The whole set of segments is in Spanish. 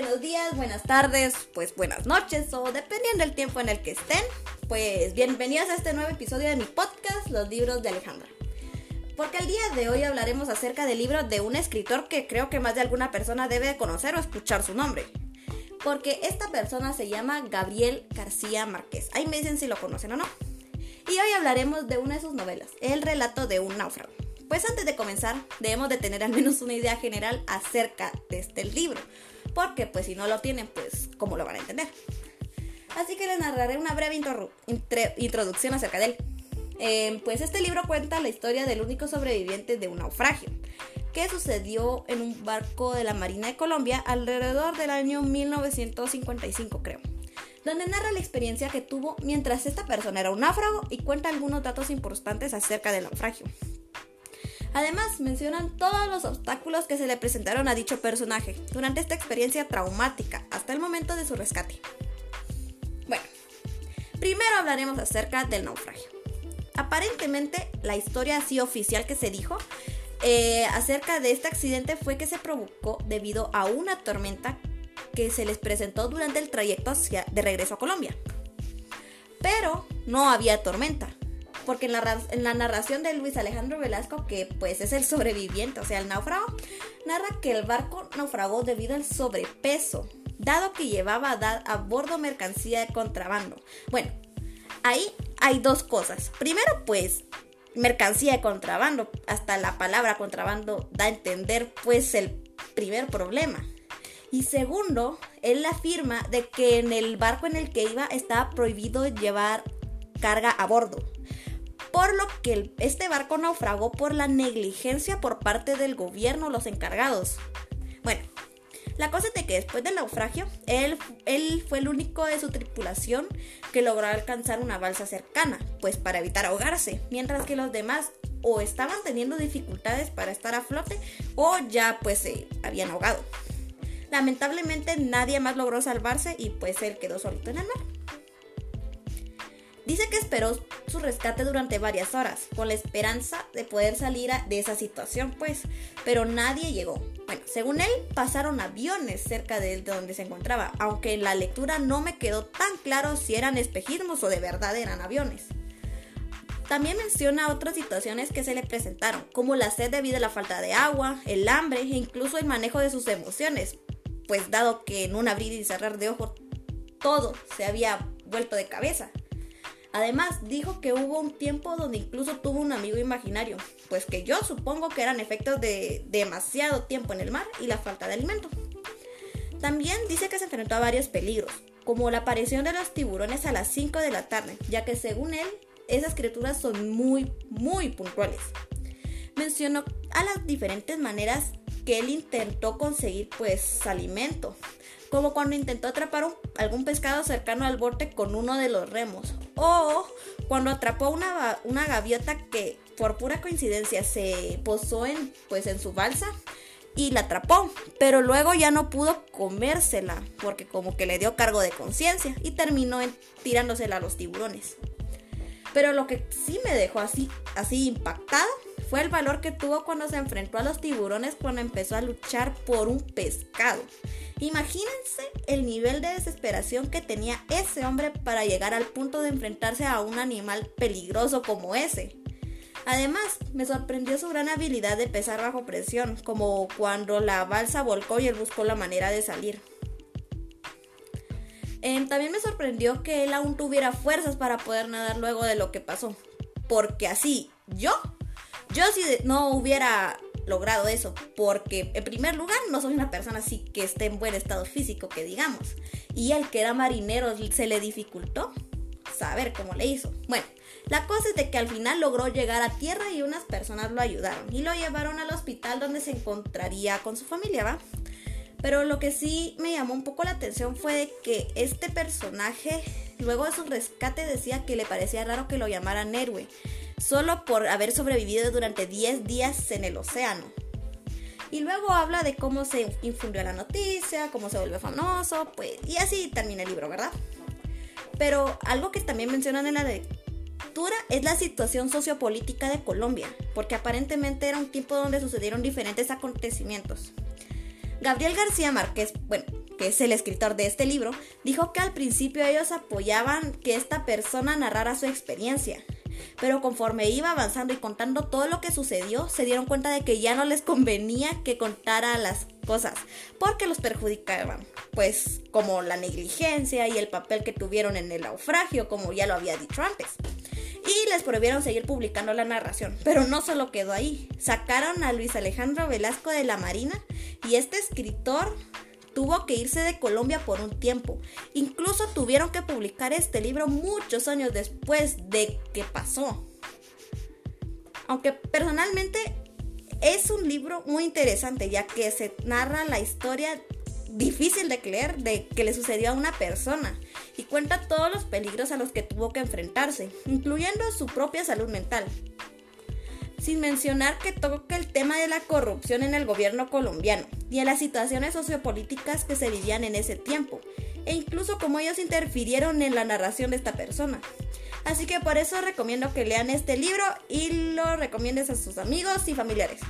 buenos días, buenas tardes, pues buenas noches o dependiendo del tiempo en el que estén. Pues bienvenidos a este nuevo episodio de mi podcast, Los libros de Alejandra. Porque el día de hoy hablaremos acerca del libro de un escritor que creo que más de alguna persona debe conocer o escuchar su nombre. Porque esta persona se llama Gabriel García Márquez. Ahí me dicen si lo conocen o no. Y hoy hablaremos de una de sus novelas, El relato de un náufrago. Pues antes de comenzar, debemos de tener al menos una idea general acerca de este libro, porque pues si no lo tienen, pues ¿cómo lo van a entender? Así que les narraré una breve introducción acerca de él. Em, pues este libro cuenta la historia del único sobreviviente de un naufragio, que sucedió en un barco de la Marina de Colombia alrededor del año 1955 creo donde narra la experiencia que tuvo mientras esta persona era un náufrago y cuenta algunos datos importantes acerca del naufragio. Además, mencionan todos los obstáculos que se le presentaron a dicho personaje durante esta experiencia traumática hasta el momento de su rescate. Bueno, primero hablaremos acerca del naufragio. Aparentemente, la historia así oficial que se dijo eh, acerca de este accidente fue que se provocó debido a una tormenta que se les presentó durante el trayecto hacia, de regreso a Colombia. Pero no había tormenta, porque en la, narración de Luis Alejandro Velasco, que pues es el sobreviviente, o sea, el náufrago, narra que el barco naufragó debido al sobrepeso, dado que llevaba a, a bordo mercancía de contrabando. Bueno, ahí hay dos cosas. Primero, pues, mercancía de contrabando. Hasta la palabra contrabando da a entender, pues, el primer problema. Y segundo, él afirma de que en el barco en el que iba estaba prohibido llevar carga a bordo por lo que este barco naufragó por la negligencia por parte del gobierno, los encargados. Bueno, la cosa es de que después del naufragio, él, él fue el único de su tripulación que logró alcanzar una balsa cercana, pues para evitar ahogarse, mientras que los demás o estaban teniendo dificultades para estar a flote o ya pues se habían ahogado. Lamentablemente nadie más logró salvarse y pues él quedó solito en el mar. Dice que esperó su rescate durante varias horas, con la esperanza de poder salir de esa situación, pues, pero nadie llegó. Bueno, según él, pasaron aviones cerca de donde se encontraba, aunque en la lectura no me quedó tan claro si eran espejismos o de verdad eran aviones. También menciona otras situaciones que se le presentaron, como la sed debido a la falta de agua, el hambre e incluso el manejo de sus emociones, pues dado que en un abrir y cerrar de ojos todo se había vuelto de cabeza. Además, dijo que hubo un tiempo donde incluso tuvo un amigo imaginario, pues que yo supongo que eran efectos de demasiado tiempo en el mar y la falta de alimento. También dice que se enfrentó a varios peligros, como la aparición de los tiburones a las 5 de la tarde, ya que según él, esas criaturas son muy, muy puntuales. Mencionó a las diferentes maneras que él intentó conseguir pues alimento, como cuando intentó atrapar algún pescado cercano al borde con uno de los remos, o cuando atrapó una, una gaviota que por pura coincidencia se posó en, pues, en su balsa y la atrapó, pero luego ya no pudo comérsela porque como que le dio cargo de conciencia y terminó tirándosela a los tiburones. Pero lo que sí me dejó así, así impactada fue el valor que tuvo cuando se enfrentó a los tiburones cuando empezó a luchar por un pescado. Imagínense el nivel de desesperación que tenía ese hombre para llegar al punto de enfrentarse a un animal peligroso como ese. Además, me sorprendió su gran habilidad de pesar bajo presión, como cuando la balsa volcó y él buscó la manera de salir. Em, también me sorprendió que él aún tuviera fuerzas para poder nadar luego de lo que pasó, porque así yo yo si no hubiera logrado eso, porque en primer lugar no soy una persona así que esté en buen estado físico, que digamos. Y el que era marinero se le dificultó saber cómo le hizo. Bueno, la cosa es de que al final logró llegar a tierra y unas personas lo ayudaron y lo llevaron al hospital donde se encontraría con su familia, ¿va? Pero lo que sí me llamó un poco la atención fue que este personaje, luego de su rescate, decía que le parecía raro que lo llamaran héroe solo por haber sobrevivido durante 10 días en el océano. Y luego habla de cómo se infundió la noticia, cómo se volvió famoso, pues, y así termina el libro, ¿verdad? Pero algo que también mencionan en la lectura es la situación sociopolítica de Colombia, porque aparentemente era un tiempo donde sucedieron diferentes acontecimientos. Gabriel García Márquez, bueno, que es el escritor de este libro, dijo que al principio ellos apoyaban que esta persona narrara su experiencia. Pero conforme iba avanzando y contando todo lo que sucedió, se dieron cuenta de que ya no les convenía que contara las cosas, porque los perjudicaban, pues como la negligencia y el papel que tuvieron en el naufragio, como ya lo había dicho antes y les prohibieron seguir publicando la narración. Pero no solo quedó ahí. Sacaron a Luis Alejandro Velasco de la Marina y este escritor tuvo que irse de Colombia por un tiempo. Incluso tuvieron que publicar este libro muchos años después de que pasó. Aunque personalmente es un libro muy interesante ya que se narra la historia difícil de creer de que le sucedió a una persona y cuenta todos los peligros a los que tuvo que enfrentarse, incluyendo su propia salud mental. Sin mencionar que toca el tema de la corrupción en el gobierno colombiano y en las situaciones sociopolíticas que se vivían en ese tiempo, e incluso cómo ellos interfirieron en la narración de esta persona. Así que por eso recomiendo que lean este libro y lo recomiendes a sus amigos y familiares.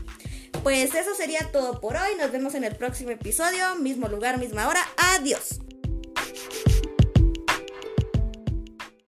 Pues eso sería todo por hoy. Nos vemos en el próximo episodio. Mismo lugar, misma hora. Adiós.